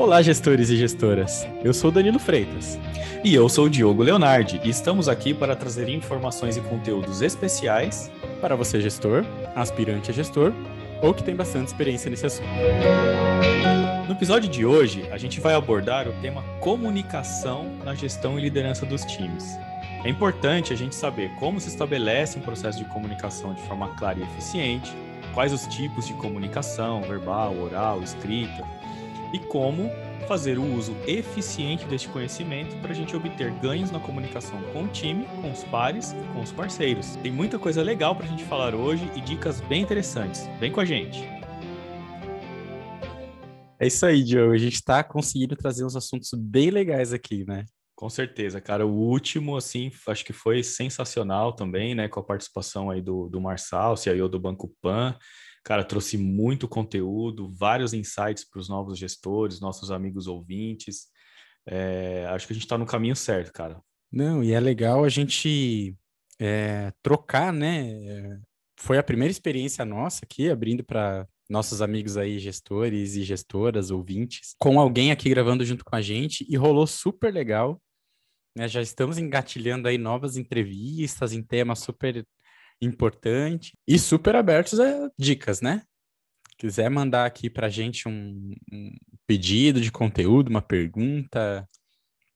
Olá, gestores e gestoras. Eu sou Danilo Freitas. E eu sou o Diogo Leonardi e estamos aqui para trazer informações e conteúdos especiais para você, gestor, aspirante a gestor ou que tem bastante experiência nesse assunto. No episódio de hoje, a gente vai abordar o tema comunicação na gestão e liderança dos times. É importante a gente saber como se estabelece um processo de comunicação de forma clara e eficiente, quais os tipos de comunicação, verbal, oral, escrita, e como fazer o uso eficiente deste conhecimento para a gente obter ganhos na comunicação com o time, com os pares e com os parceiros. Tem muita coisa legal para a gente falar hoje e dicas bem interessantes. Vem com a gente! É isso aí, Diogo. A gente está conseguindo trazer uns assuntos bem legais aqui, né? Com certeza, cara. O último, assim, acho que foi sensacional também, né? Com a participação aí do, do Marçal, CEO do Banco Pan. Cara, trouxe muito conteúdo, vários insights para os novos gestores, nossos amigos ouvintes. É, acho que a gente está no caminho certo, cara. Não, e é legal a gente é, trocar, né? Foi a primeira experiência nossa aqui, abrindo para nossos amigos aí, gestores e gestoras, ouvintes, com alguém aqui gravando junto com a gente e rolou super legal. Né? Já estamos engatilhando aí novas entrevistas em temas super importante e super abertos a dicas, né? Quiser mandar aqui para a gente um, um, pedido de conteúdo, uma pergunta,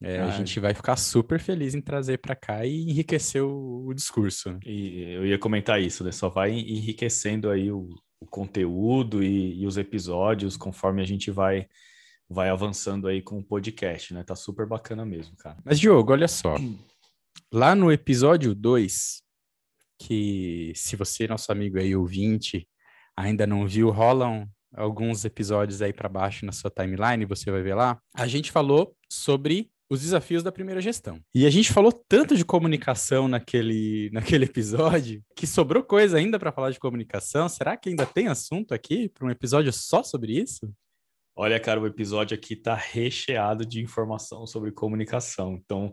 é, ah, a gente vai ficar super feliz em trazer para cá e enriquecer o, o, discurso. E eu ia comentar isso, né? Só vai enriquecendo aí o, o conteúdo e, e, os episódios conforme a gente vai vai avançando aí com o podcast, né? Tá super bacana mesmo, cara. Mas, Diogo, olha só. Lá no episódio 2, que se você, nosso amigo aí, ouvinte, ainda não viu, rolam alguns episódios aí para baixo na sua timeline, você vai ver lá. A gente falou sobre os desafios da primeira gestão. E a gente falou tanto de comunicação naquele, naquele episódio que sobrou coisa ainda para falar de comunicação. Será que ainda tem assunto aqui para um episódio só sobre isso? Olha, cara, o episódio aqui está recheado de informação sobre comunicação. Então,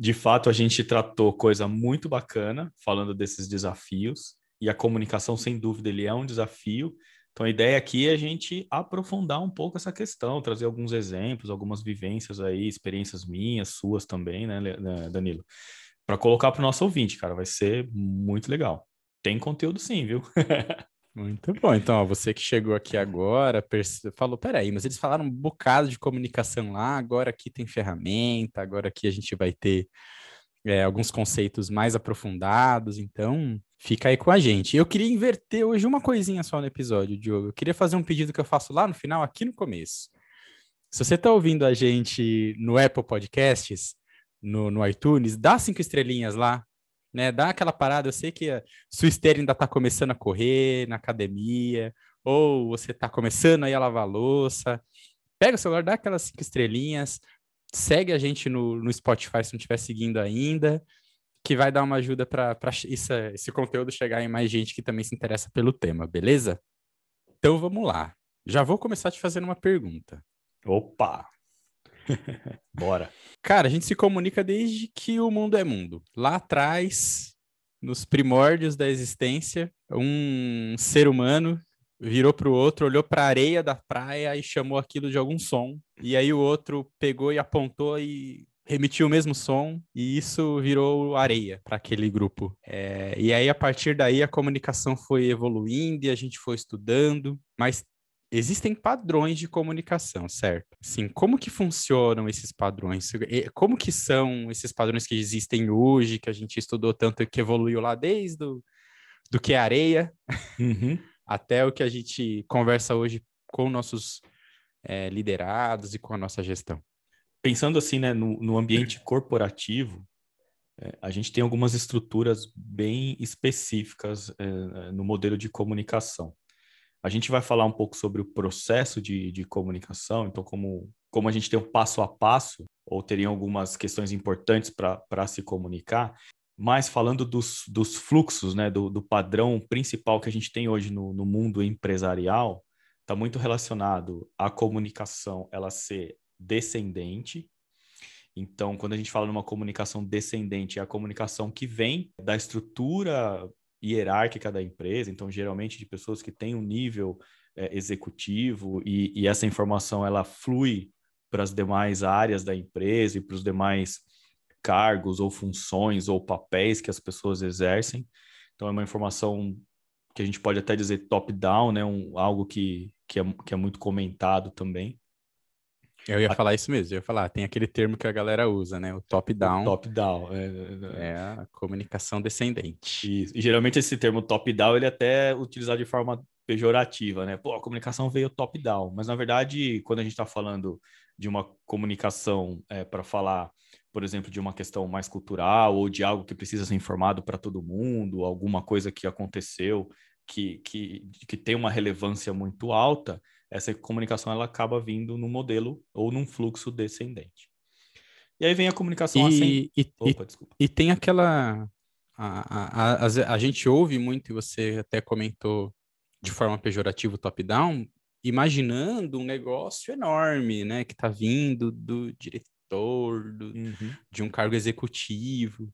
de fato, a gente tratou coisa muito bacana, falando desses desafios, e a comunicação, sem dúvida, ele é um desafio. Então, a ideia aqui é a gente aprofundar um pouco essa questão, trazer alguns exemplos, algumas vivências aí, experiências minhas, suas também, né, né Danilo? Para colocar para o nosso ouvinte, cara, vai ser muito legal. Tem conteúdo sim, viu? Muito bom. Então, ó, você que chegou aqui agora, falou, peraí, mas eles falaram um bocado de comunicação lá, agora aqui tem ferramenta, agora aqui a gente vai ter é, alguns conceitos mais aprofundados, então fica aí com a gente. Eu queria inverter hoje uma coisinha só no episódio, Diogo. Eu queria fazer um pedido que eu faço lá no final, aqui no começo. Se você está ouvindo a gente no Apple Podcasts, no, no iTunes, dá cinco estrelinhas lá, né? Dá aquela parada, eu sei que a sua esteira ainda está começando a correr na academia, ou você está começando aí a lavar a louça. Pega o celular, dá aquelas cinco estrelinhas, segue a gente no, no Spotify se não estiver seguindo ainda, que vai dar uma ajuda para esse conteúdo chegar em mais gente que também se interessa pelo tema, beleza? Então vamos lá. Já vou começar te fazendo uma pergunta. Opa! Bora. Cara, a gente se comunica desde que o mundo é mundo. Lá atrás, nos primórdios da existência, um ser humano virou para o outro, olhou para a areia da praia e chamou aquilo de algum som. E aí o outro pegou e apontou e remitiu o mesmo som e isso virou areia para aquele grupo. É, e aí a partir daí a comunicação foi evoluindo e a gente foi estudando, mas existem padrões de comunicação, certo? Sim, como que funcionam esses padrões? Como que são esses padrões que existem hoje, que a gente estudou tanto que evoluiu lá desde do, do que é areia uhum. até o que a gente conversa hoje com nossos é, liderados e com a nossa gestão? Pensando assim, né, no, no ambiente corporativo, é, a gente tem algumas estruturas bem específicas é, no modelo de comunicação. A gente vai falar um pouco sobre o processo de, de comunicação, então, como, como a gente tem um passo a passo, ou teriam algumas questões importantes para se comunicar, mas falando dos, dos fluxos, né, do, do padrão principal que a gente tem hoje no, no mundo empresarial, está muito relacionado à comunicação ela ser descendente. Então, quando a gente fala numa comunicação descendente, é a comunicação que vem da estrutura hierárquica da empresa, então geralmente de pessoas que têm um nível é, executivo e, e, essa informação ela flui para as demais áreas da empresa e para os demais cargos ou funções ou papéis que as pessoas exercem. Então é uma informação que a gente pode até dizer top-down, né? Um, algo que, que, é, que é muito comentado também. Eu ia falar isso mesmo, eu ia falar, tem aquele termo que a galera usa, né? O top-down. Top-down. É, é, é, a comunicação descendente. Isso. E geralmente esse termo top-down, ele é até utilizado de forma pejorativa, né? Pô, a comunicação veio top-down. Mas, na verdade, quando a gente está falando de uma comunicação é, para falar, por exemplo, de uma questão mais cultural ou de algo que precisa ser informado para todo mundo, alguma coisa que aconteceu que, que, que tem uma relevância muito alta, essa comunicação ela acaba vindo no modelo ou num fluxo descendente. E aí vem a comunicação e, e, Opa, desculpa. E tem aquela. A, a, a, a, gente ouve muito, e você até comentou de forma pejorativa top-down, imaginando um negócio enorme, né? Que está vindo do diretor, do, uhum. de um cargo executivo,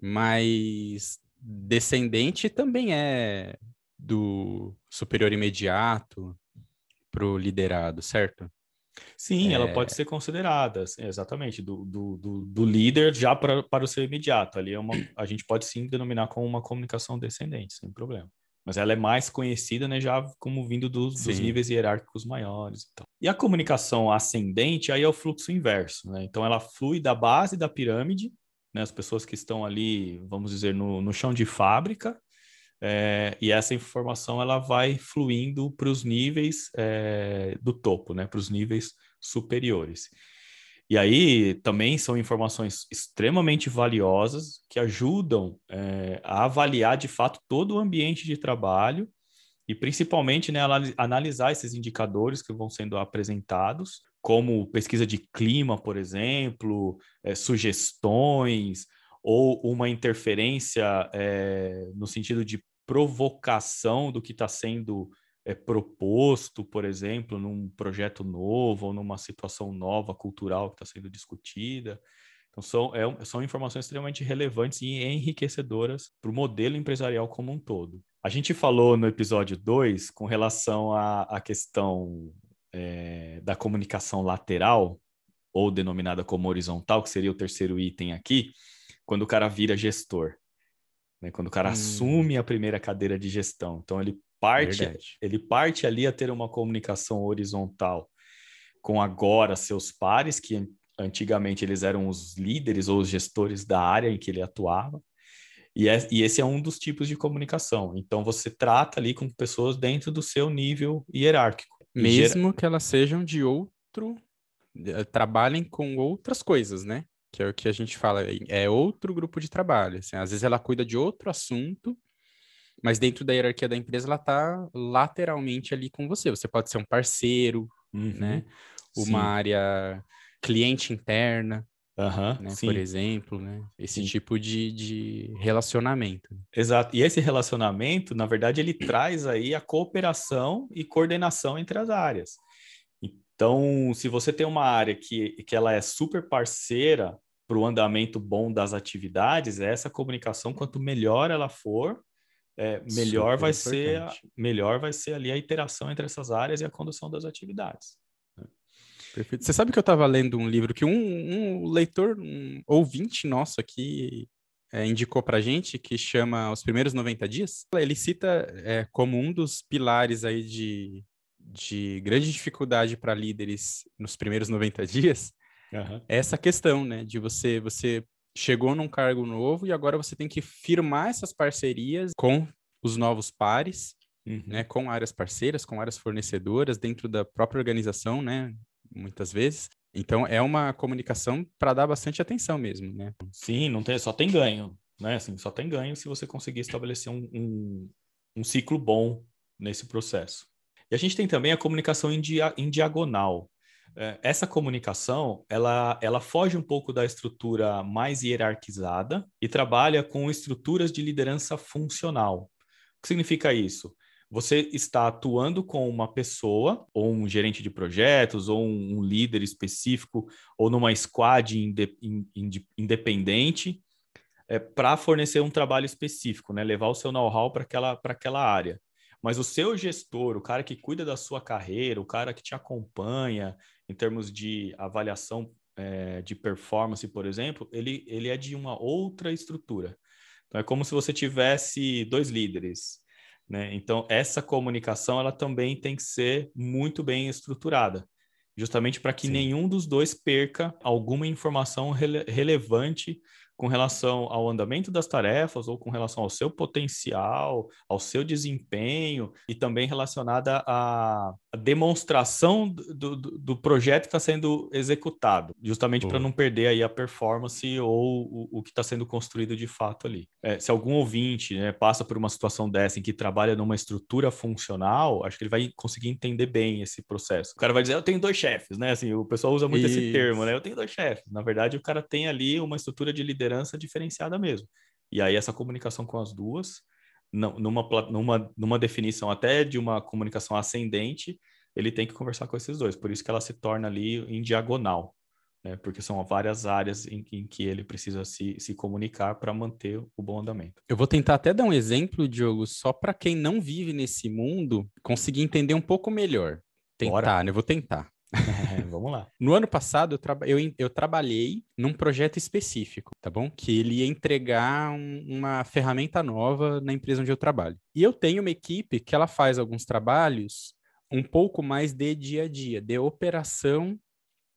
mas descendente também é do superior imediato, para o liderado, certo? Sim, é... ela pode ser considerada, exatamente, do, do, do, do líder já pra, para o seu imediato. Ali é uma, a gente pode sim denominar como uma comunicação descendente, sem problema. Mas ela é mais conhecida, né, já como vindo dos, dos níveis hierárquicos maiores. Então. E a comunicação ascendente, aí é o fluxo inverso, né? Então ela flui da base da pirâmide, né, as pessoas que estão ali, vamos dizer, no, no chão de fábrica, é, e essa informação ela vai fluindo para os níveis é, do topo, né, para os níveis superiores. E aí também são informações extremamente valiosas que ajudam é, a avaliar de fato todo o ambiente de trabalho e principalmente né, analisar esses indicadores que vão sendo apresentados, como pesquisa de clima, por exemplo, é, sugestões, ou uma interferência é, no sentido de provocação do que está sendo é, proposto, por exemplo, num projeto novo ou numa situação nova cultural que está sendo discutida. Então, são, é, são informações extremamente relevantes e enriquecedoras para o modelo empresarial como um todo. A gente falou no episódio 2 com relação à, à questão é, da comunicação lateral, ou denominada como horizontal, que seria o terceiro item aqui, quando o cara vira gestor, né? Quando o cara hum. assume a primeira cadeira de gestão. Então ele parte, ele parte ali a ter uma comunicação horizontal com agora seus pares, que antigamente eles eram os líderes ou os gestores da área em que ele atuava. E, é, e, esse é um dos tipos de comunicação. Então, você trata ali com pessoas dentro do seu nível hierárquico. Mesmo gera... que elas sejam de outro, eh, trabalhem com outras coisas, né? Que é o que a gente fala, é outro grupo de trabalho. Assim, às vezes ela cuida de outro assunto, mas dentro da hierarquia da empresa ela está lateralmente ali com você. Você pode ser um parceiro, uhum. né? Uma sim. área cliente interna, uhum, né? por exemplo, né? Esse sim. tipo de, de relacionamento. Exato. E esse relacionamento, na verdade, ele traz aí a cooperação e coordenação entre as áreas. Então, se você tem uma área que, que ela é super parceira para o andamento bom das atividades, essa comunicação, quanto melhor ela for, é, melhor super vai ser melhor vai ser ali a interação entre essas áreas e a condução das atividades. Né? Perfeito. Você sabe que eu estava lendo um livro que um, um leitor, um ouvinte nosso aqui é, indicou para gente, que chama Os Primeiros 90 Dias. Ele cita é, como um dos pilares aí de de grande dificuldade para líderes nos primeiros 90 dias uhum. é essa questão, né? De você, você chegou num cargo novo e agora você tem que firmar essas parcerias com os novos pares, uhum. né? Com áreas parceiras, com áreas fornecedoras dentro da própria organização, né? Muitas vezes. Então é uma comunicação para dar bastante atenção mesmo, né? Sim, não tem, só tem ganho, né? Assim, só tem ganho se você conseguir estabelecer um, um, um ciclo bom nesse processo. E a gente tem também a comunicação em, dia, em diagonal. É, essa comunicação, ela, ela foge um pouco da estrutura mais hierarquizada e trabalha com estruturas de liderança funcional. O que significa isso? Você está atuando com uma pessoa, ou um gerente de projetos, ou um, líder específico, ou numa squad independente, é, para fornecer um trabalho específico, né? levar o seu know-how para aquela, aquela área Mas o seu gestor, o cara que cuida da sua carreira, o cara que te acompanha em termos de avaliação é, de performance, por exemplo, ele, ele é de uma outra estrutura. Então, é como se você tivesse dois líderes. Né? Então, essa comunicação ela também tem que ser muito bem estruturada justamente para que Sim. nenhum dos dois perca alguma informação rele relevante com relação ao andamento das tarefas ou com relação ao seu potencial, ao seu desempenho e também relacionada à demonstração do, do, do projeto que está sendo executado, justamente para não perder aí a performance ou o, o que está sendo construído de fato ali. É, se algum ouvinte né, passa por uma situação dessa em que trabalha numa estrutura funcional, acho que ele vai conseguir entender bem esse processo. O cara vai dizer, eu tenho dois chefes, né? Assim, o pessoal usa muito Isso. esse termo, né? Eu tenho dois chefes. Na verdade, o cara tem ali uma estrutura de liderança liderança diferenciada mesmo. E aí essa comunicação com as duas, numa, numa, numa definição até de uma comunicação ascendente, ele tem que conversar com esses dois. Por isso que ela se torna ali em diagonal, né? porque são várias áreas em, em que ele precisa se, se comunicar para manter o bom andamento. Eu vou tentar até dar um exemplo, Diogo, só para quem não vive nesse mundo conseguir entender um pouco melhor. Tentar, Bora. né? Eu vou tentar. Vamos lá. No ano passado, eu, tra eu, eu, trabalhei num projeto específico, tá bom? Que ele ia entregar um, uma ferramenta nova na empresa onde eu trabalho. E eu tenho uma equipe que ela faz alguns trabalhos um pouco mais de dia a dia, de operação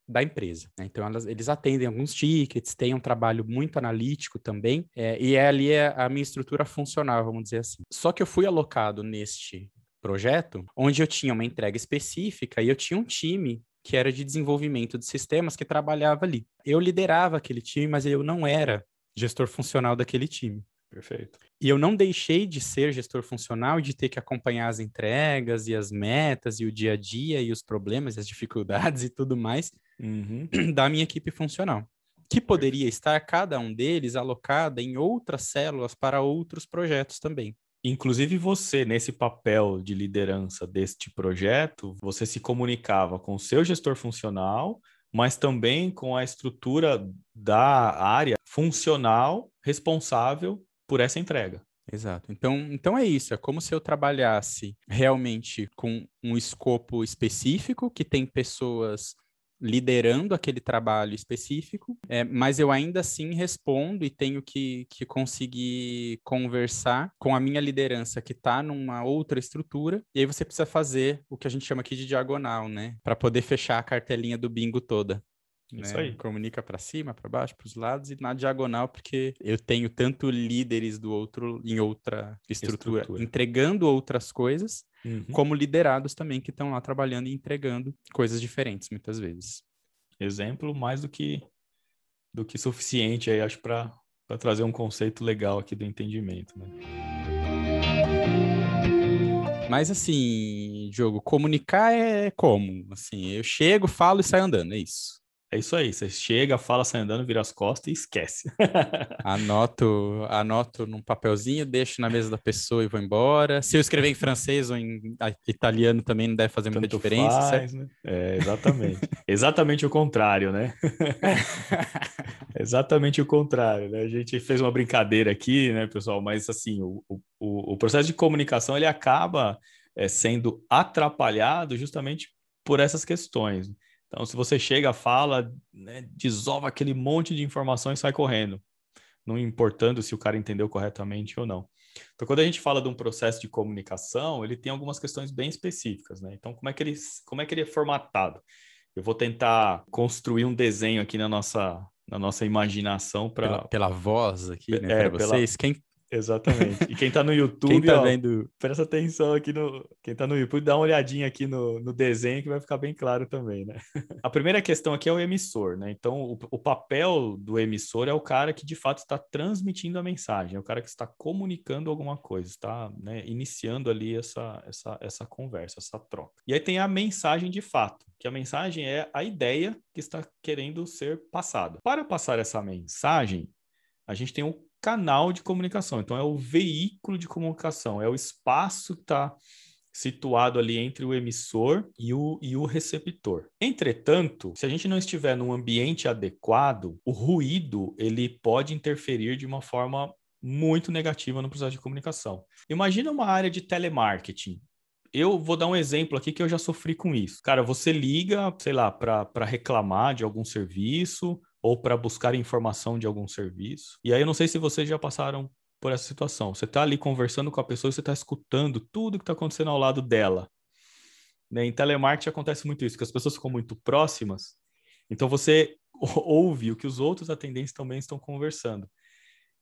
da empresa. Né? Então, elas, eles atendem alguns tickets, têm um trabalho muito analítico também, é, e é ali é a minha estrutura funcional, vamos dizer assim. Só que eu fui alocado neste projeto, onde eu tinha uma entrega específica e eu tinha um time que era de desenvolvimento de sistemas que trabalhava ali. Eu liderava aquele time, mas eu não era gestor funcional daquele time. Perfeito. E eu não deixei de ser gestor funcional e de ter que acompanhar as entregas e as metas e o dia a dia e os problemas, as dificuldades e tudo mais uhum. da minha equipe funcional, que poderia estar cada um deles alocada em outras células para outros projetos também. Inclusive você, nesse papel de liderança deste projeto, você se comunicava com o seu gestor funcional, mas também com a estrutura da área funcional responsável por essa entrega. Exato. Então, então é isso. É como se eu trabalhasse realmente com um escopo específico, que tem pessoas liderando aquele trabalho específico, é, mas eu ainda assim respondo e tenho que, que conseguir conversar com a minha liderança que está numa outra estrutura, e aí você precisa fazer o que a gente chama aqui de diagonal, né? Para poder fechar a cartelinha do bingo toda. Isso né? aí. Comunica para cima, para baixo, para os lados e na diagonal, porque eu tenho tanto líderes do outro em outra estrutura, estrutura. entregando outras coisas, uhum. como liderados também que estão lá trabalhando e entregando coisas diferentes muitas vezes. Exemplo mais do que do que suficiente aí, acho, para trazer um conceito legal aqui do entendimento, né? Mas assim, jogo, comunicar é como? Assim, eu chego, falo e saio andando, é isso. É isso aí, você chega, fala, sai andando, vira as costas e esquece. anoto, anoto num papelzinho, deixo na mesa da pessoa e vou embora. Se eu escrever em francês ou em italiano também não deve fazer Tanto muita diferença, faz, né? É, exatamente. exatamente o contrário, né? exatamente o contrário, né? A gente fez uma brincadeira aqui, né, pessoal? Mas assim, o, o, o processo de comunicação ele acaba é, sendo atrapalhado justamente por essas questões. Então, se você chega, fala, né, desova aquele monte de informação e sai correndo, não importando se o cara entendeu corretamente ou não. Então, quando a gente fala de um processo de comunicação, ele tem algumas questões bem específicas, né? Então, como é que ele, como é, que ele é formatado? Eu vou tentar construir um desenho aqui na nossa, na nossa imaginação para pela, pela, voz aqui, né, é, para vocês. Pela... Quem Exatamente. E quem tá no YouTube, quem tá ó, vendo... presta atenção aqui no. Quem tá no YouTube, dá uma olhadinha aqui no, no desenho que vai ficar bem claro também, né? A primeira questão aqui é o emissor, né? Então, o, o papel do emissor é o cara que de fato está transmitindo a mensagem, é o cara que está comunicando alguma coisa, está né, iniciando ali essa, essa, essa conversa, essa troca. E aí tem a mensagem de fato, que a mensagem é a ideia que está querendo ser passada. Para passar essa mensagem, a gente tem um canal de comunicação, então é o veículo de comunicação, é o espaço que está situado ali entre o emissor e o, e o receptor. Entretanto, se a gente não estiver num ambiente adequado, o ruído ele pode interferir de uma forma muito negativa no processo de comunicação. Imagina uma área de telemarketing. Eu vou dar um exemplo aqui que eu já sofri com isso. Cara, você liga, sei lá, para reclamar de algum serviço ou para buscar informação de algum serviço. E aí eu não sei se vocês já passaram por essa situação. Você está ali conversando com a pessoa você está escutando tudo que está acontecendo ao lado dela. Né? Em telemarketing acontece muito isso, que as pessoas ficam muito próximas, então você ouve o que os outros atendentes também estão conversando.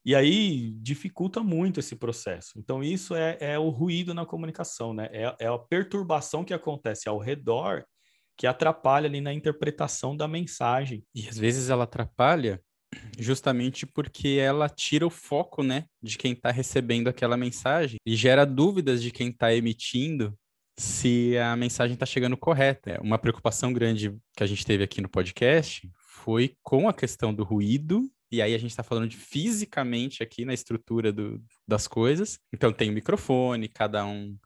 E aí dificulta muito esse processo. Então, isso é, é o ruído na comunicação, né? É, é, a perturbação que acontece ao redor que atrapalha ali na interpretação da mensagem. E às vezes ela atrapalha justamente porque ela tira o foco, né, de quem está recebendo aquela mensagem e gera dúvidas de quem está emitindo se a mensagem está chegando correta. Uma preocupação grande que a gente teve aqui no podcast foi com a questão do ruído e aí a gente está falando de fisicamente aqui na estrutura do, das coisas. Então tem o microfone, cada um,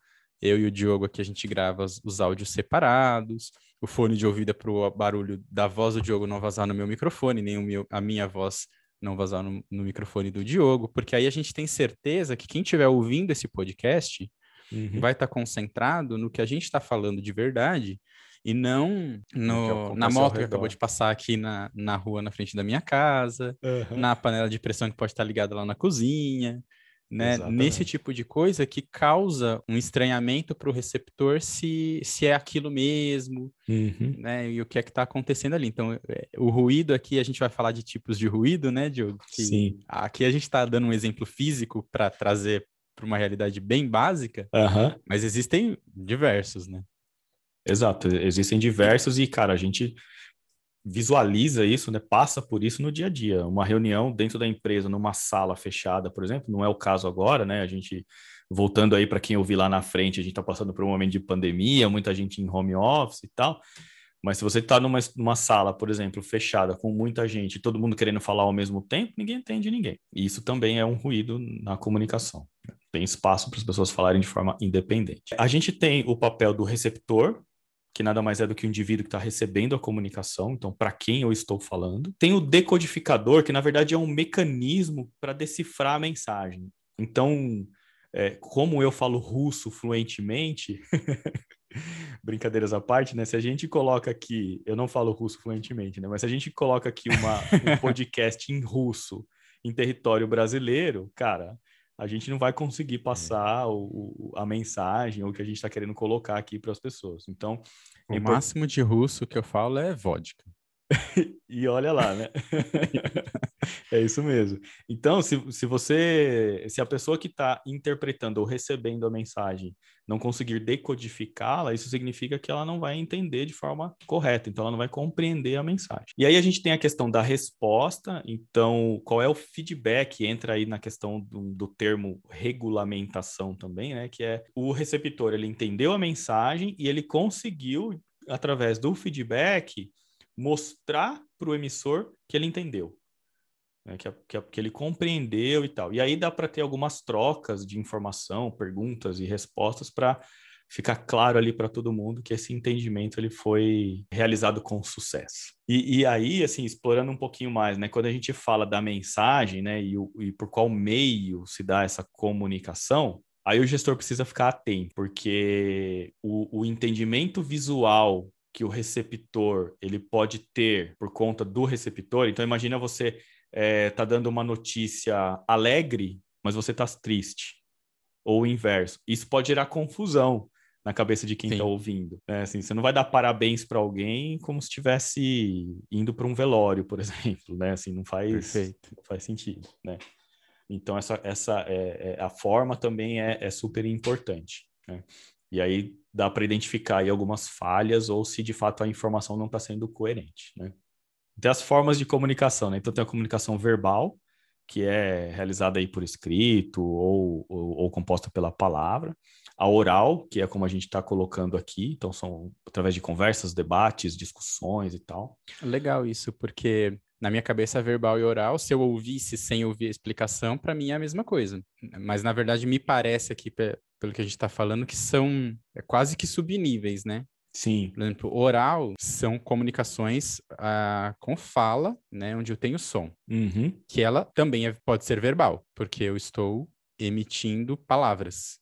eu e o Diogo aqui a gente grava os, os áudios separados. O fone de ouvido é para o barulho da voz do Diogo não vazar no meu microfone, nem meu, a minha voz não vazar no, no, microfone do Diogo, porque aí a gente tem certeza que quem estiver ouvindo esse podcast uhum. vai estar tá concentrado no que a gente está falando de verdade e não no, na moto que acabou de passar aqui na, na rua na frente da minha casa, uhum. na panela de pressão que pode estar ligada lá na cozinha, né? Nesse tipo de coisa que causa um estranhamento para o receptor se, se é aquilo mesmo, uhum. né? E o que é que está acontecendo ali. Então, é, o ruído aqui, a gente vai falar de tipos de ruído, né, Diogo? Que Sim. Aqui a gente está dando um exemplo físico para trazer para uma realidade bem básica, uhum. mas existem diversos, né? Exato, existem diversos e, cara, a gente visualiza isso, né? Passa por isso no dia a dia. Uma reunião dentro da empresa, numa sala fechada, por exemplo, não é o caso agora, né? A gente, voltando aí para quem eu vi lá na frente, a gente está passando por um momento de pandemia, muita gente em home office e tal. Mas se você está numa, numa sala, por exemplo, fechada, com muita gente, todo mundo querendo falar ao mesmo tempo, ninguém entende ninguém. E isso também é um ruído na comunicação. Tem espaço para as pessoas falarem de forma independente. A gente tem o papel do receptor, que nada mais é do que o indivíduo que está recebendo a comunicação, então para quem eu estou falando. Tem o decodificador, que na verdade é um mecanismo para decifrar a mensagem. Então, é, como eu falo russo fluentemente, brincadeiras à parte, né? Se a gente coloca aqui, eu não falo russo fluentemente, né? Mas se a gente coloca aqui uma, um podcast em russo em território brasileiro, cara, a gente não vai conseguir é. passar o, a mensagem ou o que a gente está querendo colocar aqui para as pessoas. Então, o é máximo de russo que eu falo é vodka. e olha lá, né? é isso mesmo. Então, se, se você, se a pessoa que está interpretando ou recebendo a mensagem não conseguir decodificá-la, isso significa que ela não vai entender de forma correta, então ela não vai compreender a mensagem. E aí a gente tem a questão da resposta, então qual é o feedback? Entra aí na questão do, do termo regulamentação também, né? Que é o receptor, ele entendeu a mensagem e ele conseguiu, através do feedback, mostrar para o emissor que ele entendeu, né, que, que, que, ele compreendeu e tal. E aí dá para ter algumas trocas de informação, perguntas e respostas para ficar claro ali para todo mundo que esse entendimento ele foi realizado com sucesso. E, e, aí, assim, explorando um pouquinho mais, né, quando a gente fala da mensagem, né, e, o, e por qual meio se dá essa comunicação, aí o gestor precisa ficar atento, porque o, o entendimento visual que o receptor ele pode ter por conta do receptor. Então imagina você é, tá dando uma notícia alegre, mas você tá triste, ou o inverso. Isso pode gerar confusão na cabeça de quem está ouvindo. Né? Assim, você não vai dar parabéns para alguém como se estivesse indo para um velório, por exemplo, né? Assim, não faz, não faz sentido, né? Então essa, essa é, é a forma também é, é super importante. Né? E aí dá para identificar aí algumas falhas ou se de fato a informação não está sendo coerente, né? Tem as formas de comunicação, né? Então tem a comunicação verbal, que é realizada aí por escrito ou, ou, ou composta pela palavra. A oral, que é como a gente está colocando aqui, então são através de conversas, debates, discussões e tal. Legal isso, porque na minha cabeça, verbal e oral, se eu ouvisse sem ouvir a explicação, para mim é a mesma coisa. Mas, na verdade, me parece aqui, pelo que a gente está falando, que são é, quase que subníveis, né? Sim. Por exemplo, oral são comunicações ah, com fala, né, onde eu tenho som, Uhum. que ela também é- pode ser verbal, porque eu estou emitindo palavras.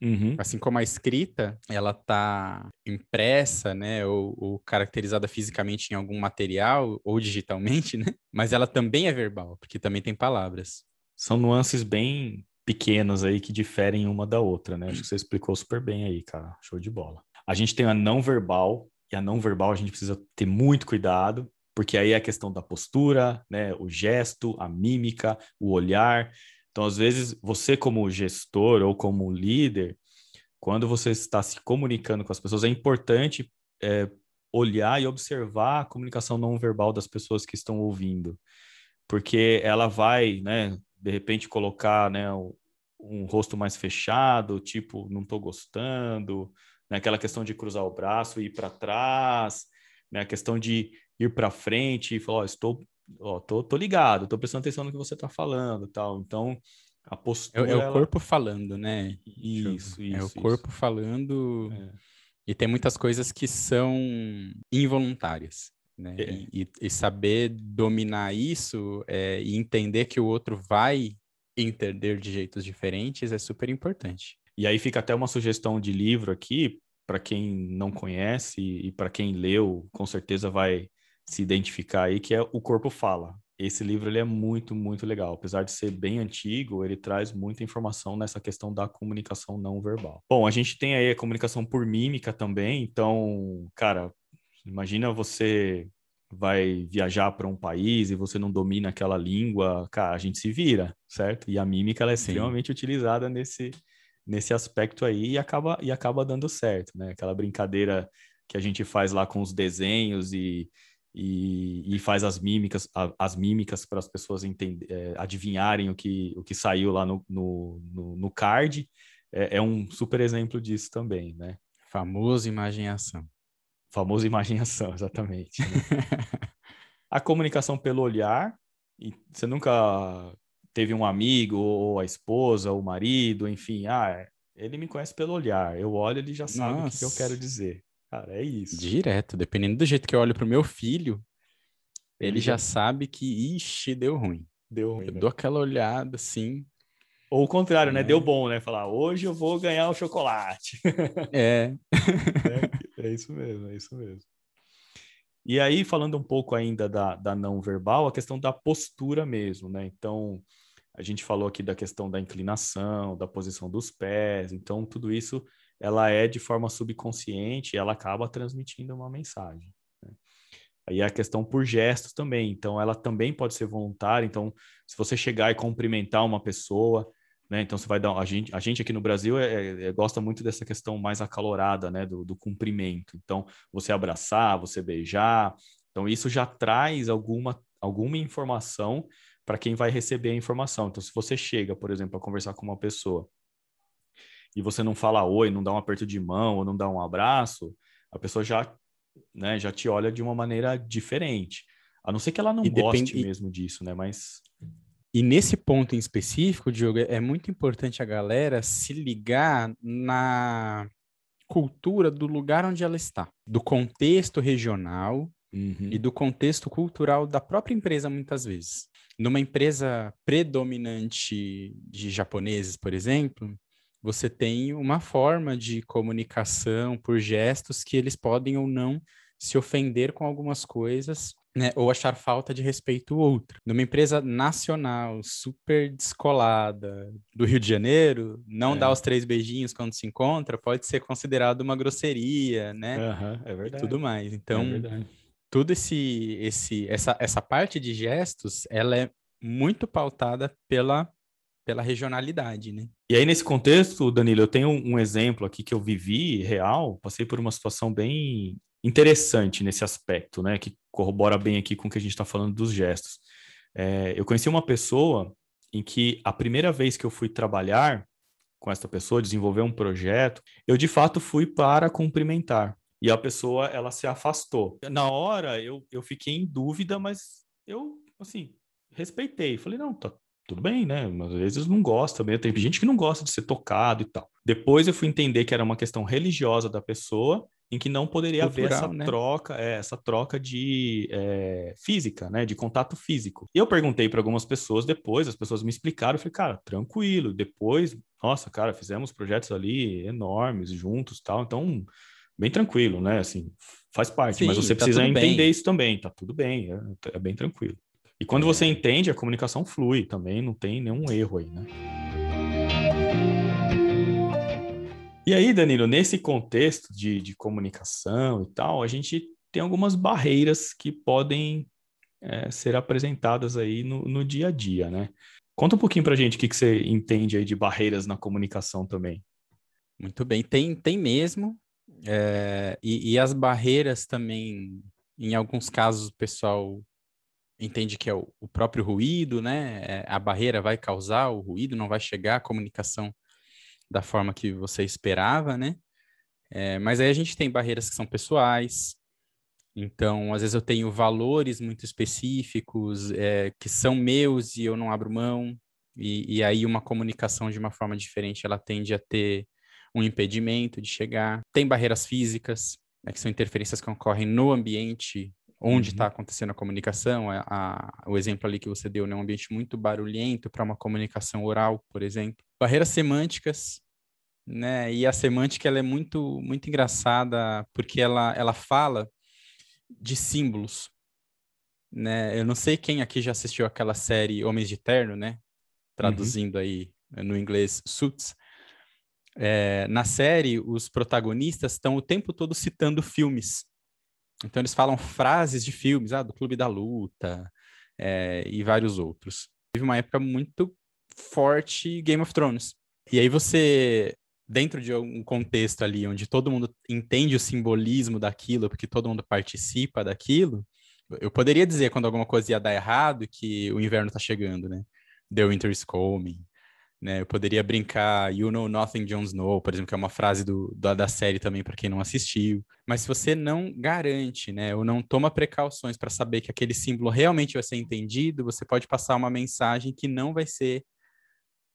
Uhum. Assim como a escrita, ela está impressa, né, ou, ou caracterizada fisicamente em algum material, ou digitalmente, né? Mas ela também é verbal, porque também tem palavras. São nuances bem pequenas aí que diferem uma da outra, né? Acho que você explicou super bem aí, cara. Show de bola. A gente tem a não verbal, e a não verbal a gente precisa ter muito cuidado, porque aí é a questão da postura, né? O gesto, a mímica, o olhar. Então, às vezes, você como gestor ou como líder, quando você está se comunicando com as pessoas, é importante é, olhar e observar a comunicação não verbal das pessoas que estão ouvindo, porque ela vai, né, de repente colocar, né, um, rosto mais fechado, tipo, não estou gostando, né, aquela questão de cruzar o braço e ir para trás, né, a questão de ir para frente e falar, ó, estou, ó, tô, tô ligado, tô prestando atenção no que você está falando, tal. Então, a É, postura é o ela- corpo falando, né? Isso, isso. É o isso. corpo falando. É. E tem muitas coisas que são involuntárias, né? É. E, e- saber dominar isso é, e entender que o outro vai entender de jeitos diferentes é super importante. E aí fica até uma sugestão de livro aqui, para quem não conhece e para quem leu, com certeza vai se identificar aí, que é O Corpo Fala. Esse livro ele é muito, muito legal. Apesar de ser bem antigo, ele traz muita informação nessa questão da comunicação não verbal. Bom, a gente tem aí a comunicação por mímica também, então, cara, imagina você vai viajar para um país e você não domina aquela língua, cara, a gente se vira, certo? E a mímica ela é Sim. extremamente utilizada nesse nesse aspecto aí e acaba, e acaba dando certo, né? Aquela brincadeira que a gente faz lá com os desenhos e, e, e faz as mímicas, a- as mímicas para as pessoas entender, é, adivinharem o que, o que saiu lá no, no, no, no card, é, é um super exemplo disso também, né? Famoso imagem e ação. Famoso imagem e ação, exatamente. né? a comunicação pelo olhar, e você nunca teve um amigo, ou a esposa, ou o marido, enfim, ah, ele me conhece pelo olhar, eu olho, ele já sabe o que, eu Nossa. quero dizer. Cara, é isso. Direto, dependendo do jeito que eu olho pro meu filho, ele, Ele já já- sabe que, ixi, deu ruim. Deu ruim, Eu né? dou aquela olhada assim. Ou o contrário, né? É. Deu bom, né? Falar, hoje eu vou ganhar o chocolate. É, É isso mesmo, é isso mesmo. E aí, falando um pouco ainda da, da não verbal, a questão da postura mesmo, né? Então, a gente falou aqui da questão da inclinação, da posição dos pés, então tudo isso ela é de forma subconsciente ela acaba transmitindo uma mensagem. né? Aí a questão por gestos também, então ela também pode ser voluntária, então se você chegar e cumprimentar uma pessoa, né? Então você vai dar a gente, a gente aqui no Brasil é, é- é- gosta muito dessa questão mais acalorada, né? Do, do cumprimento. Então você abraçar, você beijar, então isso já traz alguma alguma informação para quem vai receber a informação. Então se você chega, por exemplo, a conversar com uma pessoa e você não fala oi, não dá um aperto de mão ou não dá um abraço, a pessoa já, né? Já te olha de uma maneira diferente. A não ser que ela não E goste depende- mesmo disso, né? Mas E nesse ponto em específico, Diogo, é muito importante a galera se ligar na cultura do lugar onde ela está, do contexto regional Uhum. e do contexto cultural da própria empresa, muitas vezes. Numa empresa predominante de japoneses, por exemplo, você tem uma forma de comunicação por gestos que eles podem ou não se ofender com algumas coisas, né, ou achar falta de respeito outra. Numa empresa nacional, super descolada, do Rio de Janeiro, não É. dar os três beijinhos quando se encontra pode ser considerado uma grosseria, né? Aham, é E verdade. tudo mais. Então, é verdade. tudo esse, esse, essa, essa parte de gestos, ela é muito pautada pela, pela regionalidade, né? E aí, nesse contexto, Danilo, eu tenho um exemplo aqui que eu vivi real, passei por uma situação bem interessante nesse aspecto, né? Que corrobora bem aqui com o que a gente está falando dos gestos. É, eu conheci uma pessoa em que a primeira vez que eu fui trabalhar com essa pessoa, desenvolver um projeto, eu de fato fui para cumprimentar. E a pessoa, ela se afastou. Na hora, eu, eu fiquei em dúvida, mas eu, assim, respeitei. Falei, não, tá tudo bem, né? Às vezes não gosta mesmo. Tem gente que não gosta de ser tocado e tal. Depois eu fui entender que era uma questão religiosa da pessoa em que não poderia Cultural, haver essa né? troca, é, essa troca de é, física, né, de contato físico. E eu perguntei para algumas pessoas depois, as pessoas me explicaram, eu falei, cara, tranquilo. Depois, nossa, cara, fizemos projetos ali enormes juntos, tal. Então, bem tranquilo, né? Assim, faz parte. Sim, mas você tá precisa entender bem. isso também. Tá tudo bem, é, é bem tranquilo. E quando é. você entende, a comunicação flui também, não tem nenhum erro aí, né? E aí, Danilo, nesse contexto de, de comunicação e tal, a gente tem algumas barreiras que podem é, ser apresentadas aí no, no, dia a dia, né? Conta um pouquinho pra gente o que, que você entende aí de barreiras na comunicação também. Muito bem, tem, tem mesmo. É, e, e, as barreiras também, em alguns casos, o pessoal entende que é o, o próprio ruído, né? É, a barreira vai causar o ruído, não vai chegar a comunicação da forma que você esperava, né? É, mas aí a gente tem barreiras que são pessoais, então às vezes eu tenho valores muito específicos é, que são meus e eu não abro mão, e, e aí uma comunicação de uma forma diferente ela tende a ter um impedimento de chegar. Tem barreiras físicas, né, que são interferências que ocorrem no ambiente onde está uhum. acontecendo a comunicação. A, a, o exemplo ali que você deu, né, um ambiente muito barulhento para uma comunicação oral, por exemplo. Barreiras semânticas, né? E a semântica ela é muito muito engraçada porque ela ela fala de símbolos, né? Eu não sei quem aqui já assistiu aquela série Homens de Terno, né? Traduzindo uhum. aí no inglês Suits. É, na série, os protagonistas estão o tempo todo citando filmes. Então, eles falam frases de filmes, ah, do Clube da Luta é, e vários outros. Teve uma época muito forte Game of Thrones. E aí você dentro de um contexto ali onde todo mundo entende o simbolismo daquilo, porque todo mundo participa daquilo, eu poderia dizer quando alguma coisa ia dar errado que o inverno está chegando, né? The winter is coming. Né? Eu poderia brincar You know nothing, Jon Snow, por exemplo, que é uma frase do, da, série também para quem não assistiu. Mas se você não garante, né, ou não toma precauções para saber que aquele símbolo realmente vai ser entendido, você pode passar uma mensagem que não vai ser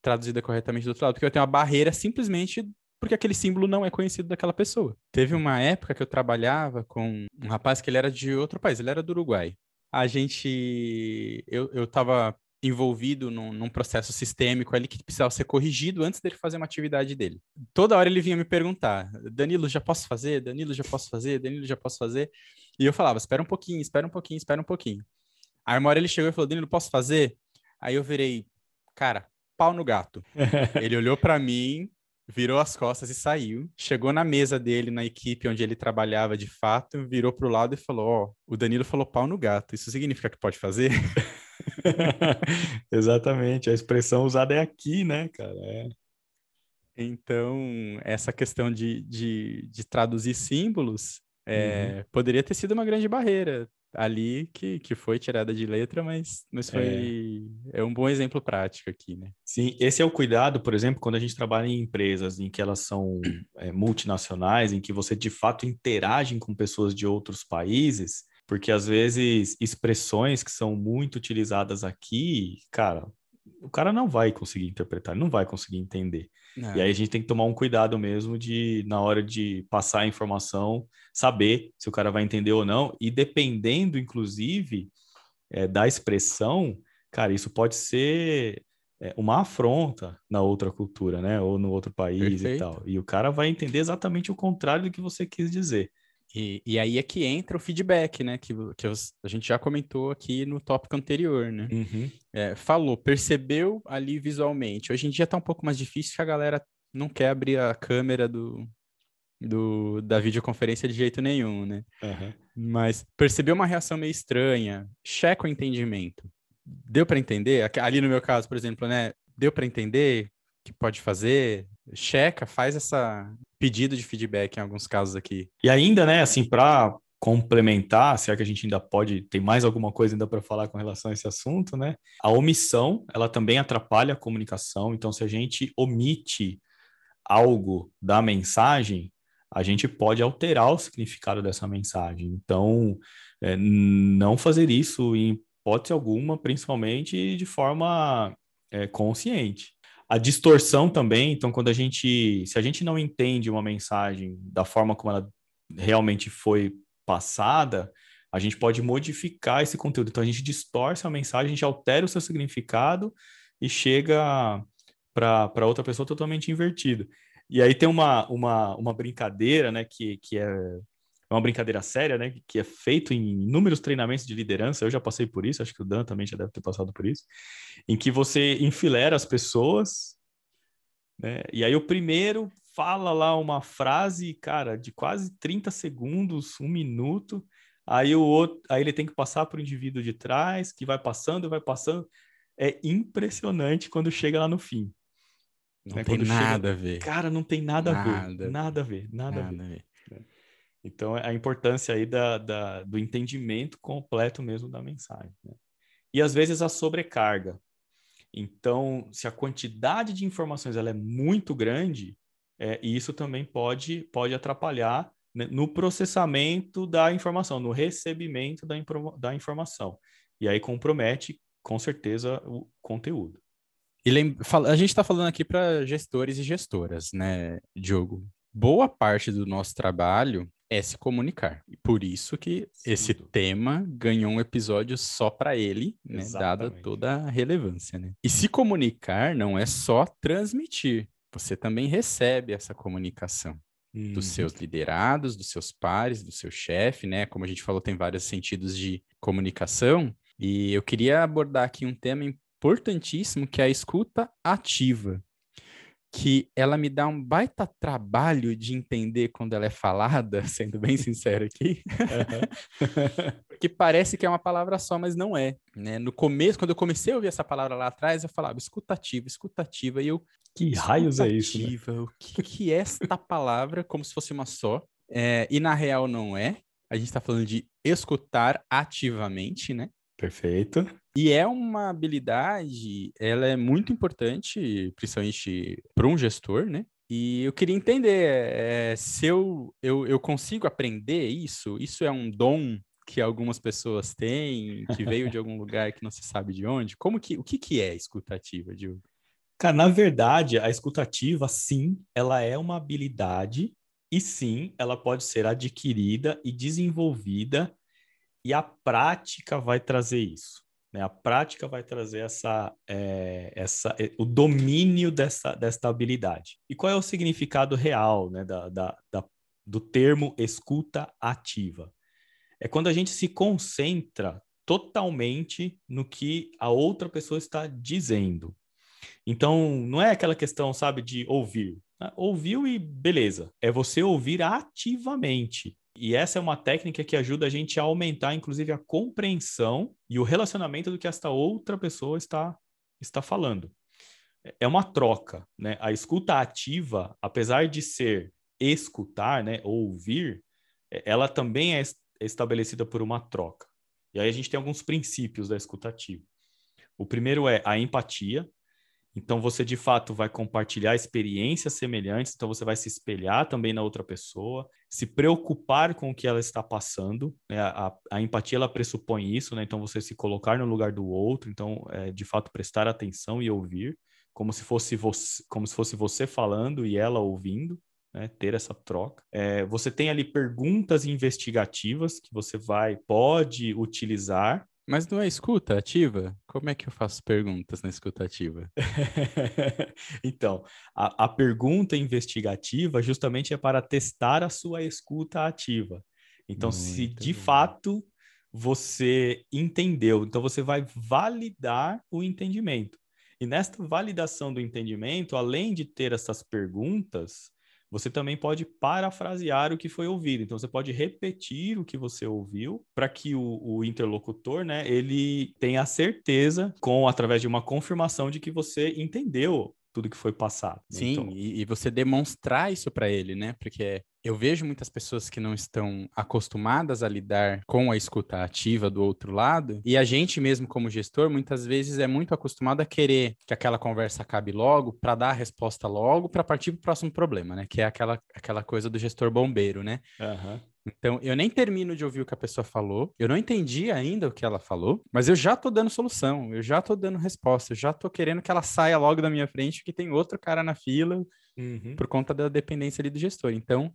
traduzida corretamente do outro lado, porque eu tenho uma barreira simplesmente porque aquele símbolo não é conhecido daquela pessoa. Teve uma época que eu trabalhava com um rapaz que ele era de outro país, ele era do Uruguai. A gente. Eu, eu tava envolvido num, num, processo sistêmico ali que precisava ser corrigido antes dele fazer uma atividade dele. Toda hora ele vinha me perguntar: Danilo, já posso fazer? Danilo, já posso fazer? Danilo, já posso fazer? E eu falava: espera um pouquinho, espera um pouquinho, espera um pouquinho. Aí uma hora ele chegou e falou: Danilo, posso fazer? Aí eu virei: cara, pau no gato. ele olhou para mim, virou as costas e saiu. Chegou na mesa dele, na equipe onde ele trabalhava de fato, virou pro lado e falou: Ó, oh, o Danilo falou pau no gato. Isso significa que pode fazer? Exatamente, a expressão usada é aqui, né, cara? É. Então, essa questão de, de, de traduzir símbolos é, uhum. poderia ter sido uma grande barreira ali que, que foi tirada de letra, mas, mas foi é. é um bom exemplo prático aqui, né? Sim, esse é o cuidado, por exemplo, quando a gente trabalha em empresas em que elas são é, multinacionais, em que você de fato interage com pessoas de outros países, porque às vezes expressões que são muito utilizadas aqui, cara, o cara não vai conseguir interpretar, não vai conseguir entender. Não. E aí a gente tem que tomar um cuidado mesmo de, na hora de passar a informação, saber se o cara vai entender ou não. E dependendo, inclusive, é, da expressão, cara, isso pode ser é, uma afronta na outra cultura, né? Ou no outro país Perfeito. e tal. E o cara vai entender exatamente o contrário do que você quis dizer. E, e aí é que entra o feedback, né? Que, que a gente já comentou aqui no tópico anterior, né? Uhum. É, falou, percebeu ali visualmente. Hoje em dia tá um pouco mais difícil que a galera não quer abrir a câmera do, do, da videoconferência de jeito nenhum, né? Uhum. Mas percebeu uma reação meio estranha, checa o entendimento. Deu para entender? Ali no meu caso, por exemplo, né? Deu para entender que pode fazer? Checa, faz essa pedido de feedback em alguns casos aqui. E ainda, né, assim, para complementar, será que a gente ainda pode, tem mais alguma coisa ainda para falar com relação a esse assunto, né? A omissão, ela também atrapalha a comunicação, então se a gente omite algo da mensagem, a gente pode alterar o significado dessa mensagem. Então, é, não fazer isso em hipótese alguma, principalmente de forma é, consciente a distorção também. Então, quando a gente, se a gente não entende uma mensagem da forma como ela realmente foi passada, a gente pode modificar esse conteúdo. Então a gente distorce a mensagem, a gente altera o seu significado e chega para outra pessoa totalmente invertido. E aí tem uma, uma, uma brincadeira, né, que, que é uma brincadeira séria, né, que é feito em inúmeros treinamentos de liderança, eu já passei por isso, acho que o Dan também já deve ter passado por isso, em que você enfilera as pessoas, né, e aí o primeiro fala lá uma frase, cara, de quase 30 segundos, um minuto, aí o outro, aí ele tem que passar para o indivíduo de trás, que vai passando, vai passando, é impressionante quando chega lá no fim. Não né? tem Quando nada chega... a ver. Cara, não tem nada, nada a ver. Nada a ver, nada, nada a ver. A ver. Então, é a importância aí da, da, do entendimento completo mesmo da mensagem. Né? E às vezes a sobrecarga. Então, se a quantidade de informações ela é muito grande, é, isso também pode, pode atrapalhar né, no processamento da informação, no recebimento da, da informação. E aí compromete, com certeza, o conteúdo. E a gente está falando aqui para gestores e gestoras, né, Diogo? Boa parte do nosso trabalho é se comunicar. E por isso que Sim. esse tema ganhou um episódio só para ele, né, dada toda a relevância, né? E se comunicar não é só transmitir, você também recebe essa comunicação uhum. dos seus liderados, dos seus pares, do seu chefe, né? Como a gente falou, tem vários sentidos de comunicação. E eu queria abordar aqui um tema importantíssimo que é a escuta ativa, que ela me dá um baita trabalho de entender quando ela é falada, sendo bem sincero aqui, uhum. porque parece que é uma palavra só, mas não é. Né? No começo, quando eu comecei a ouvir essa palavra lá atrás, eu falava escutativa, escutativa, e eu... Que raios é isso? Né? O que, que é esta palavra, como se fosse uma só? É, e na real não é. A gente está falando de escutar ativamente, né? Perfeito. E é uma habilidade, ela é muito importante, principalmente para um gestor, né? E eu queria entender é, se eu, eu, eu consigo aprender isso, isso é um dom que algumas pessoas têm, que veio de algum lugar que não se sabe de onde? Como que, o que, que é escutativa, Diogo? Cara, na verdade, a escutativa, sim, ela é uma habilidade e sim, ela pode ser adquirida e desenvolvida e a prática vai trazer isso. Né? A prática vai trazer essa, é, essa, é, o domínio dessa, dessa habilidade. E qual é o significado real né, da, da, da, do termo escuta ativa? É quando a gente se concentra totalmente no que a outra pessoa está dizendo. Então, não é aquela questão, sabe, de ouvir. Ouviu e beleza. É você ouvir ativamente. E essa é uma técnica que ajuda a gente a aumentar, inclusive, a compreensão e o relacionamento do que esta outra pessoa está, está falando. É uma troca, né? A escuta ativa, apesar de ser escutar, né, ouvir, é, ela também é estabelecida por uma troca. E aí a gente tem alguns princípios da escuta ativa. O primeiro é a empatia, então você de fato vai compartilhar experiências semelhantes, então você vai se espelhar também na outra pessoa, se preocupar com o que ela está passando. Né? A, a, empatia ela pressupõe isso, né? Então você se colocar no lugar do outro, então é, de fato prestar atenção e ouvir, como se fosse você, como se fosse você falando e ela ouvindo. Né, ter essa troca. É, você tem ali perguntas investigativas que você vai, pode utilizar mas não é escuta ativa? Como é que eu faço perguntas na escuta ativa? então, a, a, pergunta investigativa justamente é para testar a sua escuta ativa. Então, Muito se de bom. fato você entendeu, então você vai validar o entendimento. E nesta validação do entendimento, além de ter essas perguntas, você também pode parafrasear o que foi ouvido. Então, você pode repetir o que você ouviu para que o, o, interlocutor, né, ele tenha a certeza, com através de uma confirmação de que você entendeu tudo que foi passado. Sim, então... e, e, você demonstrar isso para ele, né? Porque eu vejo muitas pessoas que não estão acostumadas a lidar com a escuta ativa do outro lado, e a gente mesmo como gestor muitas vezes é muito acostumado a querer que aquela conversa acabe logo para dar a resposta logo para partir para o próximo problema, né? Que é aquela, aquela coisa do gestor bombeiro, né? Uhum. Então, eu nem termino de ouvir o que a pessoa falou, eu não entendi ainda o que ela falou, mas eu já tô dando solução, eu já tô dando resposta, eu já tô querendo que ela saia logo da minha frente, que tem outro cara na fila, uhum. por conta da dependência ali do gestor. Então,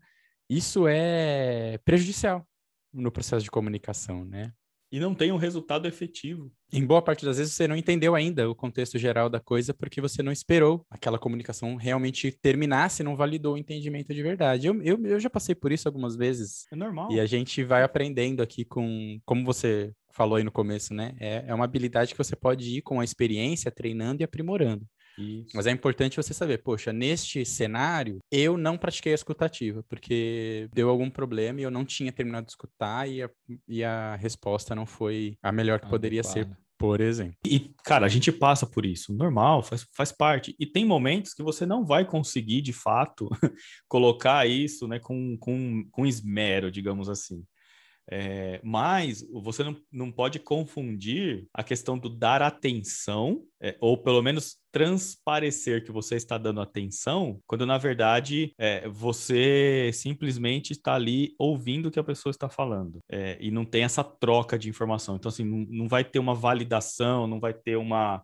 isso é prejudicial no processo de comunicação, né? E não tem um resultado efetivo. Em boa parte das vezes você não entendeu ainda o contexto geral da coisa porque você não esperou aquela comunicação realmente terminasse, não validou o entendimento de verdade. Eu, eu, eu já passei por isso algumas vezes. É normal. E a gente vai aprendendo aqui com, como você falou aí no começo, né? É, é uma habilidade que você pode ir com a experiência, treinando e aprimorando. Isso. Mas é importante você saber, poxa, neste cenário, eu não pratiquei a escutativa, porque deu algum problema e eu não tinha terminado de escutar e a, e a resposta não foi a melhor que poderia ser, por exemplo. E, cara, a gente passa por isso, normal, faz, faz parte. E tem momentos que você não vai conseguir, de fato, colocar isso né, com, com, com esmero, digamos assim. É, mas você não, não pode confundir a questão do dar atenção, é, ou pelo menos transparecer que você está dando atenção, quando na verdade é, você simplesmente está ali ouvindo o que a pessoa está falando é, e não tem essa troca de informação. Então, assim, não, não vai ter uma validação, não vai ter uma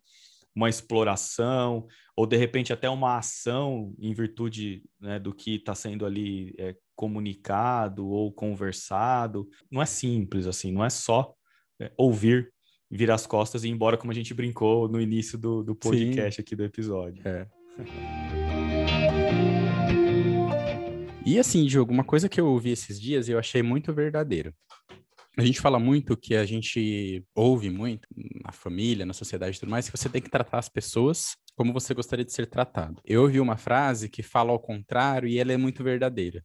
uma exploração, ou de repente até uma ação em virtude né, do que está sendo ali é, comunicado ou conversado. Não é simples assim, não é só é, ouvir, virar as costas e ir embora, como a gente brincou no início do, do podcast Sim. aqui do episódio. É. e assim, Diogo, uma coisa que eu ouvi esses dias e eu achei muito verdadeiro. A gente fala muito que a gente ouve muito na família, na sociedade e tudo mais, que você tem que tratar as pessoas como você gostaria de ser tratado. Eu ouvi uma frase que fala ao contrário e ela é muito verdadeira.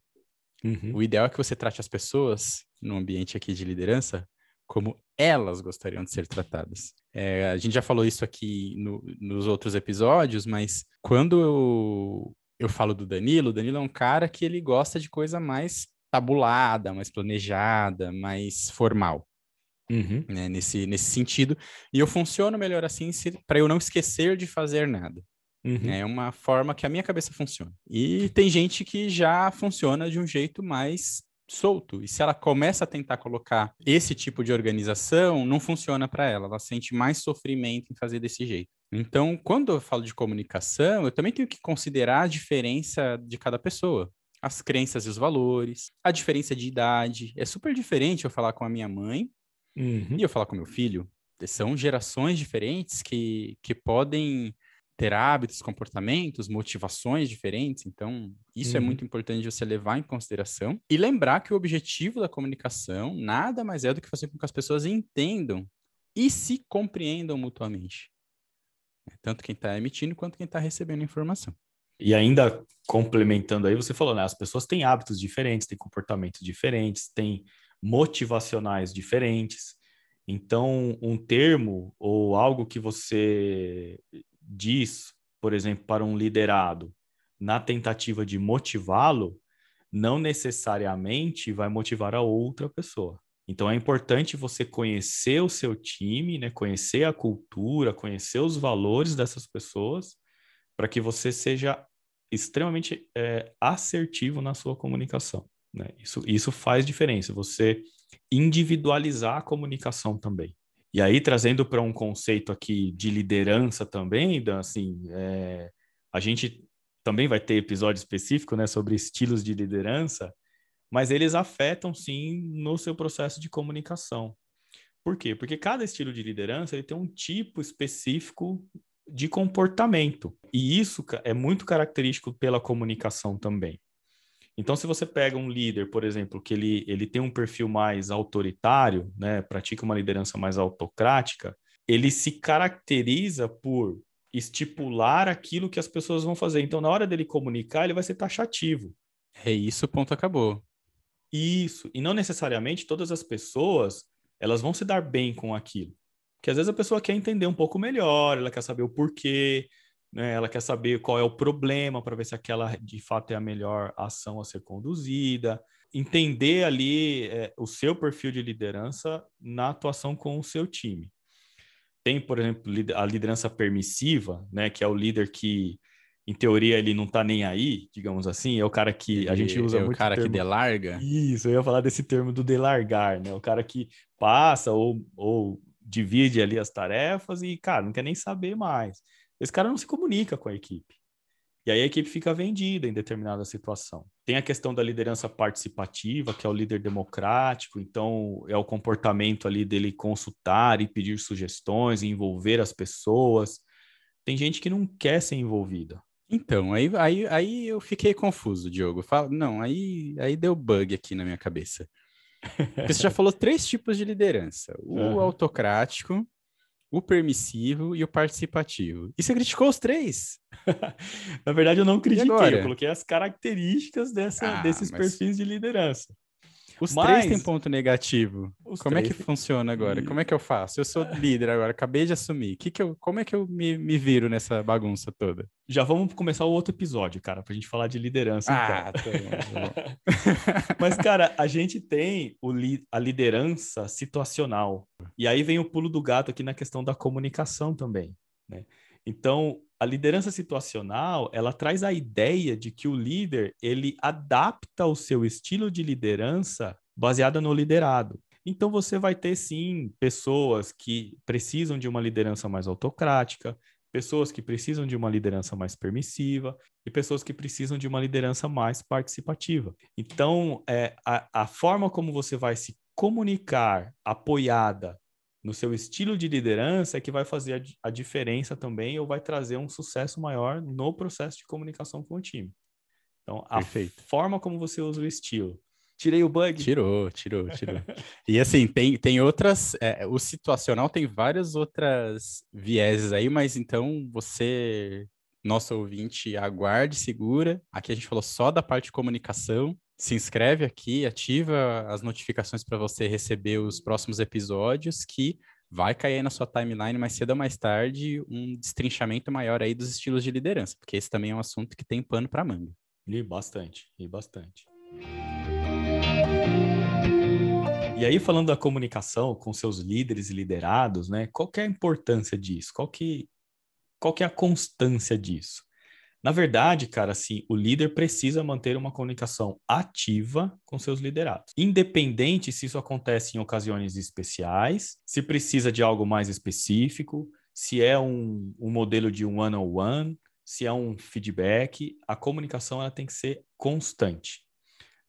Uhum. O ideal é que você trate as pessoas no ambiente aqui de liderança como elas gostariam de ser tratadas. É, a gente já falou isso aqui no, nos outros episódios, mas quando eu, eu falo do Danilo, o Danilo é um cara que ele gosta de coisa mais tabulada, mais planejada, mais formal. Uhum. Né, nesse, nesse sentido. E eu funciono melhor assim para eu não esquecer de fazer nada. Uhum. É uma forma que a minha cabeça funciona. E tem gente que já funciona de um jeito mais solto. E se ela começa a tentar colocar esse tipo de organização, não funciona para ela. Ela sente mais sofrimento em fazer desse jeito. Então, quando eu falo de comunicação, eu também tenho que considerar a diferença de cada pessoa as crenças e os valores, a diferença de idade. É super diferente eu falar com a minha mãe uhum. e eu falar com meu filho. São gerações diferentes que, que podem ter hábitos, comportamentos, motivações diferentes. Então, isso é uhum. é muito importante você levar em consideração e lembrar que o objetivo da comunicação nada mais é do que fazer com que as pessoas entendam e se compreendam mutuamente. Tanto quem está emitindo quanto quem está recebendo informação. E ainda complementando aí, você falou, né? As pessoas têm hábitos diferentes, têm comportamentos diferentes, têm motivacionais diferentes. Então, um termo ou algo que você diz, por exemplo, para um liderado, na tentativa de motivá-lo, não necessariamente vai motivar a outra pessoa. Então é importante você conhecer o seu time, né? conhecer a cultura, conhecer os valores dessas pessoas para que você seja extremamente é, assertivo na sua comunicação. Né? Isso, isso faz diferença, você individualizar a comunicação também. E aí, trazendo para um conceito aqui de liderança também, assim, é, a gente também vai ter episódio específico né, sobre estilos de liderança, mas eles afetam sim no seu processo de comunicação. Por quê? Porque cada estilo de liderança ele tem um tipo específico de comportamento. E isso é muito característico pela comunicação também. Então, se você pega um líder, por exemplo, que ele, ele tem um perfil mais autoritário, né, pratica uma liderança mais autocrática, ele se caracteriza por estipular aquilo que as pessoas vão fazer. Então, na hora dele comunicar, ele vai ser taxativo. É isso, ponto acabou. Isso. E não necessariamente todas as pessoas elas vão se dar bem com aquilo que às vezes a pessoa quer entender um pouco melhor, ela quer saber o porquê, né? ela quer saber qual é o problema para ver se aquela de fato é a melhor ação a ser conduzida, entender ali é, o seu perfil de liderança na atuação com o seu time. Tem, por exemplo, a liderança permissiva, né, que é o líder que em teoria ele não tá nem aí, digamos assim, é o cara que ele, a gente usa é muito o cara termo... que delarga. Isso, eu ia falar desse termo do delargar, né? O cara que passa ou, ou divide ali as tarefas e, cara, não quer nem saber mais. Esse cara não se comunica com a equipe. E aí a equipe fica vendida em determinada situação. Tem a questão da liderança participativa, que é o líder democrático, então é o comportamento ali dele consultar e pedir sugestões, e envolver as pessoas. Tem gente que não quer ser envolvida. Então, aí, aí, aí eu fiquei confuso, Diogo. Fala, não, aí, aí deu bug aqui na minha cabeça. Porque você já falou três tipos de liderança: o uhum. autocrático, o permissivo e o participativo. E você criticou os três? Na verdade, eu não critiquei, eu coloquei as características dessa, ah, desses mas... perfis de liderança. Os Mas... três têm ponto negativo. Os como três... é que funciona agora? Como é que eu faço? Eu sou líder agora, acabei de assumir. Que que eu, como é que eu me, me viro nessa bagunça toda? Já vamos começar o outro episódio, cara, pra gente falar de liderança. Ah, então. tá tá. Mas, cara, a gente tem o li a liderança situacional. E aí vem o pulo do gato aqui na questão da comunicação também. Né? Então, a liderança situacional, ela traz a ideia de que o líder, ele adapta o seu estilo de liderança baseada no liderado. Então você vai ter sim pessoas que precisam de uma liderança mais autocrática, pessoas que precisam de uma liderança mais permissiva e pessoas que precisam de uma liderança mais participativa. Então, é, a, a forma como você vai se comunicar apoiada no seu estilo de liderança é que vai fazer a, a, diferença também ou vai trazer um sucesso maior no processo de comunicação com o time. Então, a Perfeito. forma como você usa o estilo. Tirei o bug? Tirou, tirou, tirou. e assim, tem, tem outras. É, o situacional tem várias outras vieses aí, mas então você, nosso ouvinte, aguarde, segura. Aqui a gente falou só da parte de comunicação se inscreve aqui, ativa as notificações para você receber os próximos episódios que vai cair na sua timeline mais cedo ou mais tarde um destrinchamento maior aí dos estilos de liderança, porque esse também é um assunto que tem pano para manga. E bastante, e bastante. E aí falando da comunicação com seus líderes e liderados, né? Qual é a importância disso? Qual que qual que é a constância disso? Na verdade, cara, assim, o líder precisa manter uma comunicação ativa com seus liderados, independente se isso acontece em ocasiões especiais, se precisa de algo mais específico, se é um, um modelo de um one-on-one, -on -one, se é um feedback, a comunicação ela tem que ser constante.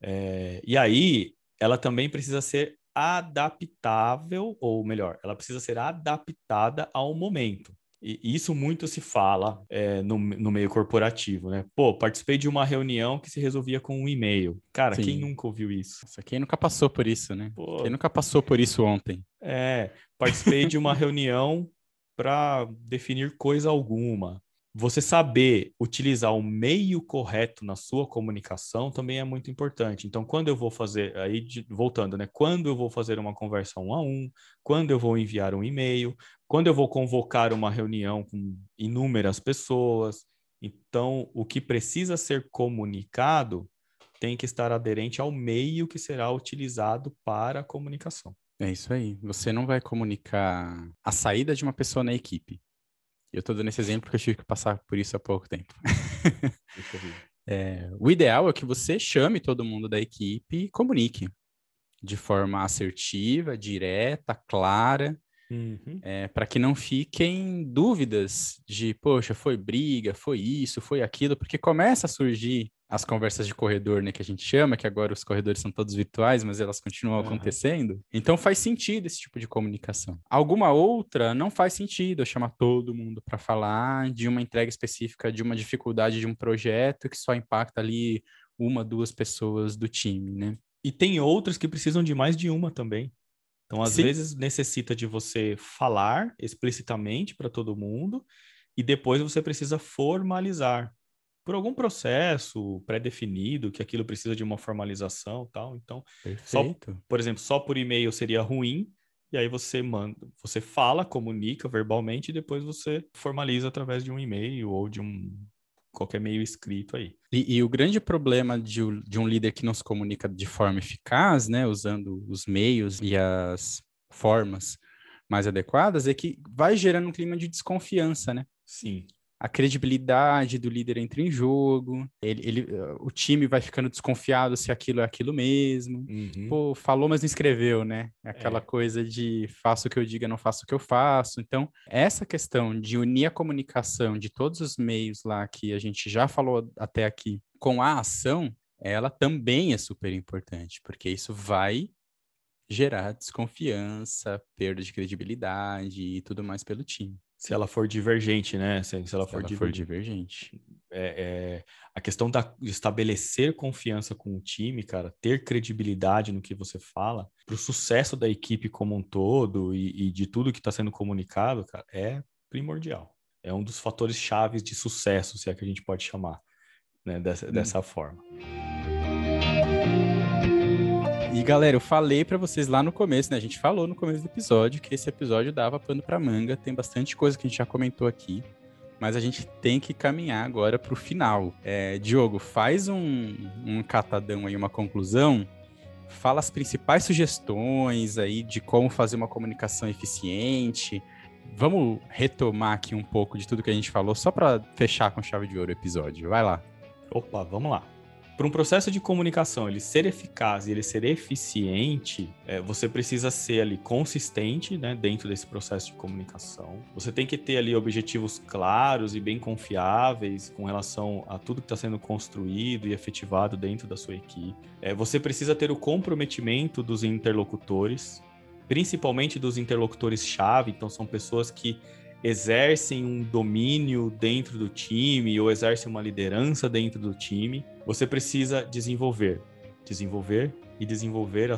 É, e aí, ela também precisa ser adaptável, ou melhor, ela precisa ser adaptada ao momento. E isso muito se fala é, no, no meio corporativo, né? Pô, participei de uma reunião que se resolvia com um e-mail. Cara, Sim. quem nunca ouviu isso? Nossa, quem nunca passou por isso, né? Pô, quem nunca passou por isso ontem? É, participei de uma reunião para definir coisa alguma você saber utilizar o meio correto na sua comunicação também é muito importante. Então, quando eu vou fazer, aí voltando, né? Quando eu vou fazer uma conversa um a um, quando eu vou enviar um e-mail, quando eu vou convocar uma reunião com inúmeras pessoas. Então, o que precisa ser comunicado tem que estar aderente ao meio que será utilizado para a comunicação. É isso aí. Você não vai comunicar a saída de uma pessoa na equipe. Eu estou dando esse exemplo porque eu tive que passar por isso há pouco tempo. é, o ideal é que você chame todo mundo da equipe e comunique de forma assertiva, direta, clara, uhum. é, para que não fiquem dúvidas de, poxa, foi briga, foi isso, foi aquilo, porque começa a surgir as conversas de corredor, né, que a gente chama, que agora os corredores são todos virtuais, mas elas continuam uhum. acontecendo. Então faz sentido esse tipo de comunicação. Alguma outra não faz sentido eu chamar todo mundo para falar de uma entrega específica, de uma dificuldade de um projeto que só impacta ali uma, duas pessoas do time, né? E tem outras que precisam de mais de uma também. Então, às Sim. vezes, necessita de você falar explicitamente para todo mundo e depois você precisa formalizar por algum processo pré-definido, que aquilo precisa de uma formalização tal. Então, só, por exemplo, só por e-mail seria ruim, e aí você manda, você fala, comunica verbalmente e depois você formaliza através de um e-mail ou de um qualquer meio escrito aí. E, e o grande problema de, de, um líder que não se comunica de forma eficaz, né, usando os meios e as formas mais adequadas, é que vai gerando um clima de desconfiança, né? Sim. A credibilidade do líder entra em jogo, ele, ele, o time vai ficando desconfiado se aquilo é aquilo mesmo. Uhum. Pô, falou, mas não escreveu, né? Aquela é. coisa de faço o que eu diga, não faço o que eu faço. Então, essa questão de unir a comunicação de todos os meios lá que a gente já falou até aqui com a ação, ela também é super importante, porque isso vai gerar desconfiança, perda de credibilidade e tudo mais pelo time. Se ela for divergente, né? Se, se ela, se for, ela for, divergente. É, é, a questão da, de estabelecer confiança com o time, cara, ter credibilidade no que você fala, para o sucesso da equipe como um todo e, e de tudo que está sendo comunicado, cara, é primordial. É um dos fatores chaves de sucesso, se é que a gente pode chamar, né? Dessa, hum. dessa forma. E galera, eu falei para vocês lá no começo, né? A gente falou no começo do episódio que esse episódio dava pano para manga, tem bastante coisa que a gente já comentou aqui, mas a gente tem que caminhar agora para o final. É, Diogo, faz um, um catadão aí, uma conclusão. Fala as principais sugestões aí de como fazer uma comunicação eficiente. Vamos retomar aqui um pouco de tudo que a gente falou, só para fechar com chave de ouro o episódio. Vai lá. Opa, vamos lá. Para um processo de comunicação ele ser eficaz e ele ser eficiente, é, você precisa ser ali consistente né, dentro desse processo de comunicação. Você tem que ter ali objetivos claros e bem confiáveis com relação a tudo que está sendo construído e efetivado dentro da sua equipe. É, você precisa ter o comprometimento dos interlocutores, principalmente dos interlocutores-chave, então são pessoas que exercem um domínio dentro do time ou exercem uma liderança dentro do time, você precisa desenvolver, desenvolver e desenvolver a,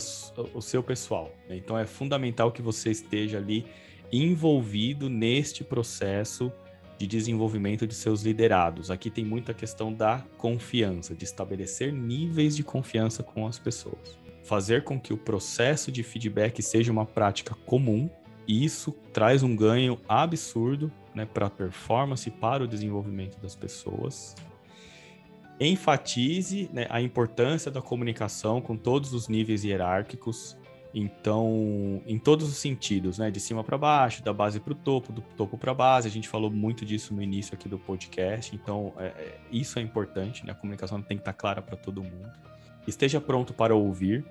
o seu pessoal. Né? Então é fundamental que você esteja ali envolvido neste processo de desenvolvimento de seus liderados. Aqui tem muita questão da confiança, de estabelecer níveis de confiança com as pessoas. Fazer com que o processo de feedback seja uma prática comum isso traz um ganho absurdo né, para a performance, para o desenvolvimento das pessoas. Enfatize né, a importância da comunicação com todos os níveis hierárquicos, então, em todos os sentidos, né, de cima para baixo, da base para o topo, do topo para a base. A gente falou muito disso no início aqui do podcast, então é, é, isso é importante, né, a comunicação tem que estar tá clara para todo mundo. Esteja pronto para ouvir,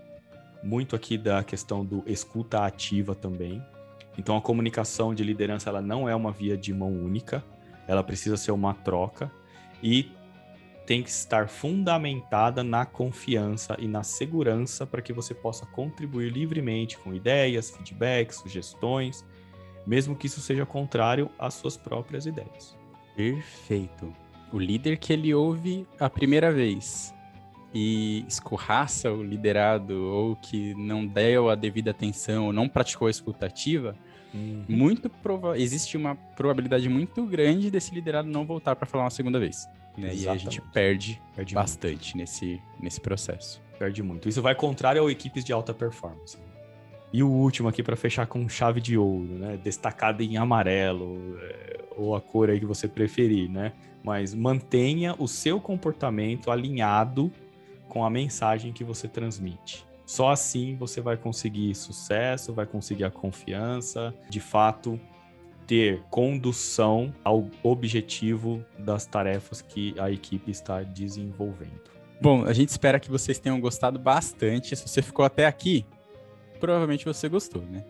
muito aqui da questão do escuta ativa também. Então a comunicação de liderança ela não é uma via de mão única, ela precisa ser uma troca e tem que estar fundamentada na confiança e na segurança para que você possa contribuir livremente com ideias, feedbacks, sugestões, mesmo que isso seja contrário às suas próprias ideias. Perfeito. O líder que ele ouve a primeira vez e escorraça o liderado ou que não deu a devida atenção ou não praticou a escutativa, Uhum. Muito prova existe uma probabilidade muito grande desse liderado não voltar para falar uma segunda vez. Né? E a gente perde, perde bastante nesse, nesse processo. Perde muito. Isso vai contrário ao equipes de alta performance. E o último aqui para fechar com chave de ouro, né? Destacado em amarelo, é, ou a cor aí que você preferir, né? Mas mantenha o seu comportamento alinhado com a mensagem que você transmite. Só assim você vai conseguir sucesso, vai conseguir a confiança, de fato ter condução ao objetivo das tarefas que a equipe está desenvolvendo. Bom, a gente espera que vocês tenham gostado bastante. Se você ficou até aqui, provavelmente você gostou, né?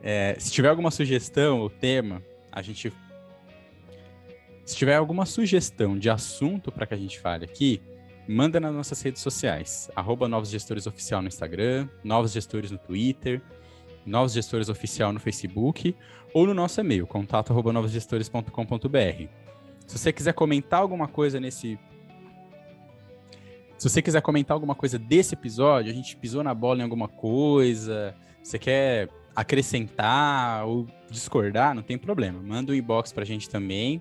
É, se tiver alguma sugestão ou tema, a gente. Se tiver alguma sugestão de assunto para que a gente fale aqui, manda nas nossas redes sociais. Arroba Novos Gestores Oficial no Instagram, Novos Gestores no Twitter, Novos Gestores Oficial no Facebook ou no nosso e-mail, contato arroba novosgestores.com.br. Se você quiser comentar alguma coisa nesse... Se você quiser comentar alguma coisa desse episódio, a gente pisou na bola em alguma coisa, você quer acrescentar ou discordar, não tem problema. Manda um inbox pra gente também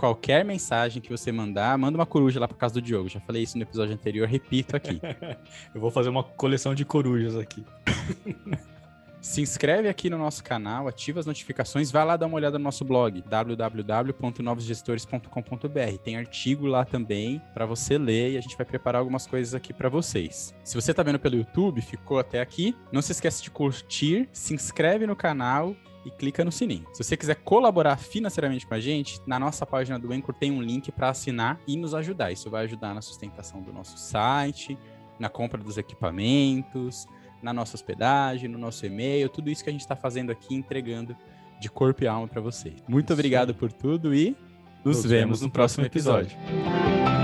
qualquer mensagem que você mandar, manda uma coruja lá para casa do Diogo. Já falei isso no episódio anterior, repito aqui. Eu vou fazer uma coleção de corujas aqui. Se inscreve aqui no nosso canal, ativa as notificações, vai lá dar uma olhada no nosso blog, www.novosgestores.com.br. Tem artigo lá também para você ler e a gente vai preparar algumas coisas aqui para vocês. Se você está vendo pelo YouTube, ficou até aqui, não se esqueça de curtir, se inscreve no canal e clica no sininho. Se você quiser colaborar financeiramente com a gente, na nossa página do Anchor tem um link para assinar e nos ajudar. Isso vai ajudar na sustentação do nosso site, na compra dos equipamentos, na nossa hospedagem, no nosso e-mail, tudo isso que a gente está fazendo aqui, entregando de corpo e alma para vocês. Muito obrigado por tudo e nos, nos vemos no próximo episódio. episódio.